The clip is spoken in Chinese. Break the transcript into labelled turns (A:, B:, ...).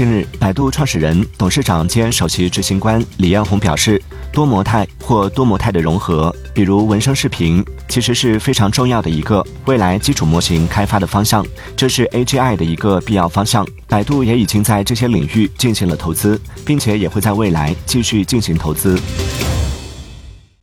A: 近日百度创始人董事长兼首席执行官李彦宏表示多模态或多模态的融合比如文生视频其实是非常重要的一个未来基础模型开发的方向这是 agi 的一个必要方向。百度也已经在这些领域进行了投资并且也会在未来继续进行投资。